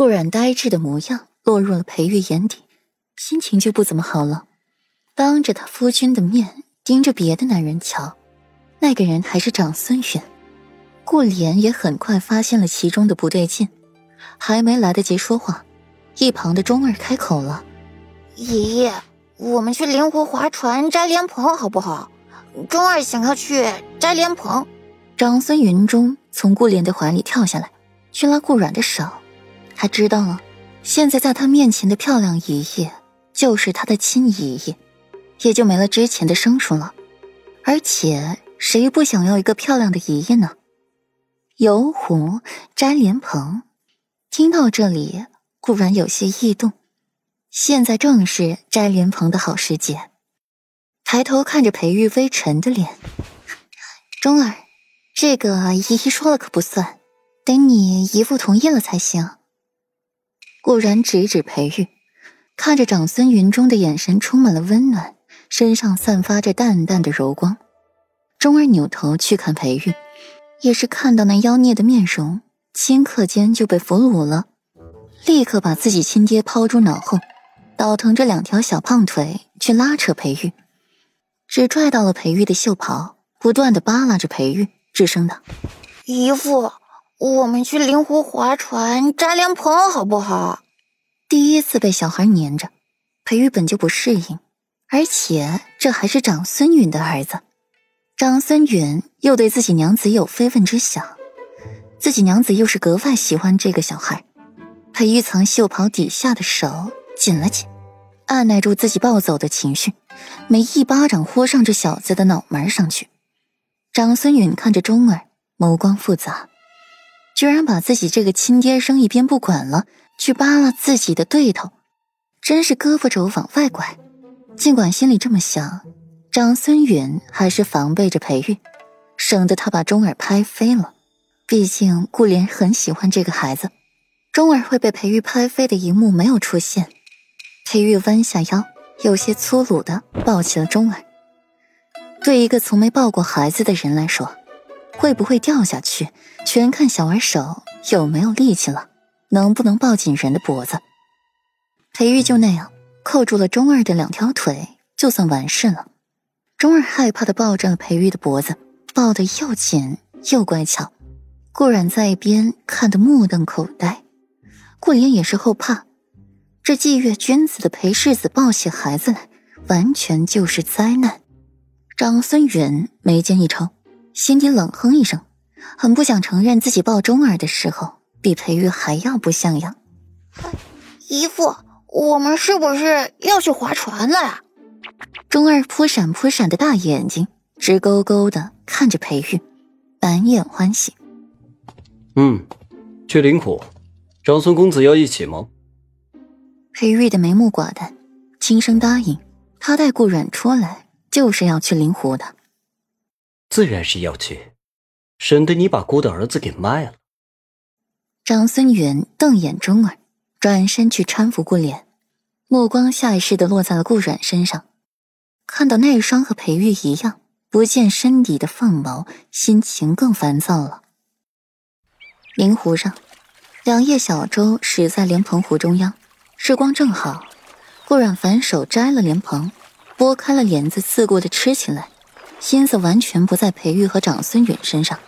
顾然呆滞的模样落入了裴玉眼底，心情就不怎么好了。当着他夫君的面盯着别的男人瞧，那个人还是长孙远。顾怜也很快发现了其中的不对劲，还没来得及说话，一旁的钟儿开口了：“爷爷，我们去灵湖划船摘莲蓬好不好？钟儿想要去摘莲蓬。”长孙云中从顾怜的怀里跳下来，去拉顾软的手。他知道了，现在在他面前的漂亮爷爷就是他的亲爷爷。也就没了之前的生疏了，而且谁不想要一个漂亮的爷爷呢？游湖摘莲蓬，听到这里，顾然有些异动。现在正是摘莲蓬的好时节。抬头看着裴玉微沉的脸，钟儿，这个姨姨说了可不算，得你姨父同意了才行。果然指指裴玉，看着长孙云中的眼神充满了温暖。身上散发着淡淡的柔光，钟儿扭头去看裴玉，也是看到那妖孽的面容，顷刻间就被俘虏了，立刻把自己亲爹抛诸脑后，倒腾着两条小胖腿去拉扯裴玉，只拽到了裴玉的袖袍，不断的扒拉着裴玉，吱声道：“姨父，我们去灵湖划船摘莲蓬好不好？”第一次被小孩黏着，裴玉本就不适应。而且这还是长孙允的儿子，长孙允又对自己娘子有非分之想，自己娘子又是格外喜欢这个小孩。裴玉藏袖袍底下的手紧了紧，按耐住自己暴走的情绪，没一巴掌豁上这小子的脑门上去。长孙允看着钟儿，眸光复杂，居然把自己这个亲爹扔一边不管了，去扒拉自己的对头，真是胳膊肘往外拐。尽管心里这么想，长孙允还是防备着裴玉，省得他把钟儿拍飞了。毕竟顾莲很喜欢这个孩子，钟儿会被裴玉拍飞的一幕没有出现。裴玉弯下腰，有些粗鲁的抱起了钟儿。对一个从没抱过孩子的人来说，会不会掉下去，全看小儿手有没有力气了，能不能抱紧人的脖子。裴玉就那样。扣住了钟儿的两条腿，就算完事了。钟儿害怕的抱着了裴玉的脖子，抱得又紧又乖巧。顾然在一边看得目瞪口呆。顾莲也是后怕，这霁月君子的裴世子抱起孩子来，完全就是灾难。长孙远眉间一抽，心底冷哼一声，很不想承认自己抱钟儿的时候比裴玉还要不像样。姨父。我们是不是要去划船了呀？钟儿扑闪扑闪的大眼睛直勾勾的看着裴玉，满眼欢喜。嗯，去灵湖，长孙公子要一起吗？裴玉的眉目寡淡，轻声答应。他带顾阮出来就是要去灵湖的，自然是要去，省得你把姑的儿子给卖了。长孙远瞪眼钟儿。转身去搀扶顾脸，目光下意识的落在了顾阮身上，看到那双和裴玉一样不见身底的凤毛，心情更烦躁了。灵湖上，两叶小舟驶在莲蓬湖中央，时光正好。顾阮反手摘了莲蓬，拨开了帘子，自顾的吃起来，心思完全不在裴玉和长孙允身上，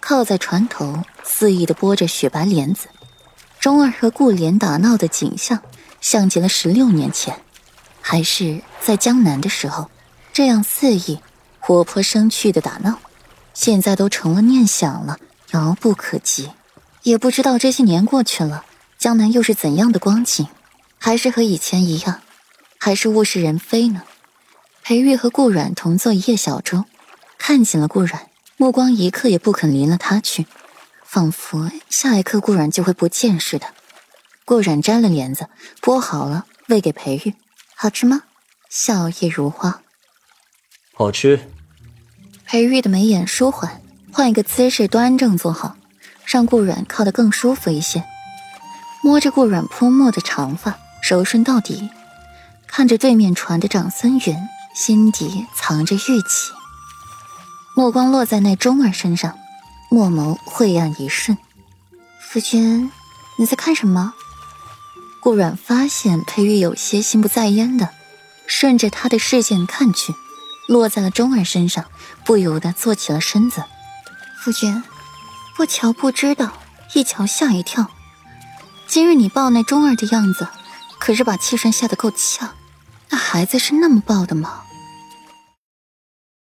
靠在船头，肆意的拨着雪白莲子。钟儿和顾莲打闹的景象，像极了十六年前，还是在江南的时候，这样肆意、活泼生趣的打闹，现在都成了念想了，遥不可及。也不知道这些年过去了，江南又是怎样的光景，还是和以前一样，还是物是人非呢？裴玉和顾阮同坐一叶小舟，看紧了顾阮，目光一刻也不肯离了他去。仿佛下一刻顾然就会不见似的。顾然摘了莲子，剥好了喂给裴玉，好吃吗？笑靥如花。好吃。裴玉的眉眼舒缓，换一个姿势端正坐好，让顾软靠得更舒服一些。摸着顾软泼墨的长发，柔顺到底。看着对面船的长孙允，心底藏着郁气。目光落在那钟儿身上。墨眸晦暗一瞬，夫君，你在看什么？顾阮发现裴玉有些心不在焉的，顺着他的视线看去，落在了钟儿身上，不由得坐起了身子。夫君，不瞧不知道，一瞧吓一跳。今日你抱那钟儿的样子，可是把气顺吓得够呛。那孩子是那么抱的吗？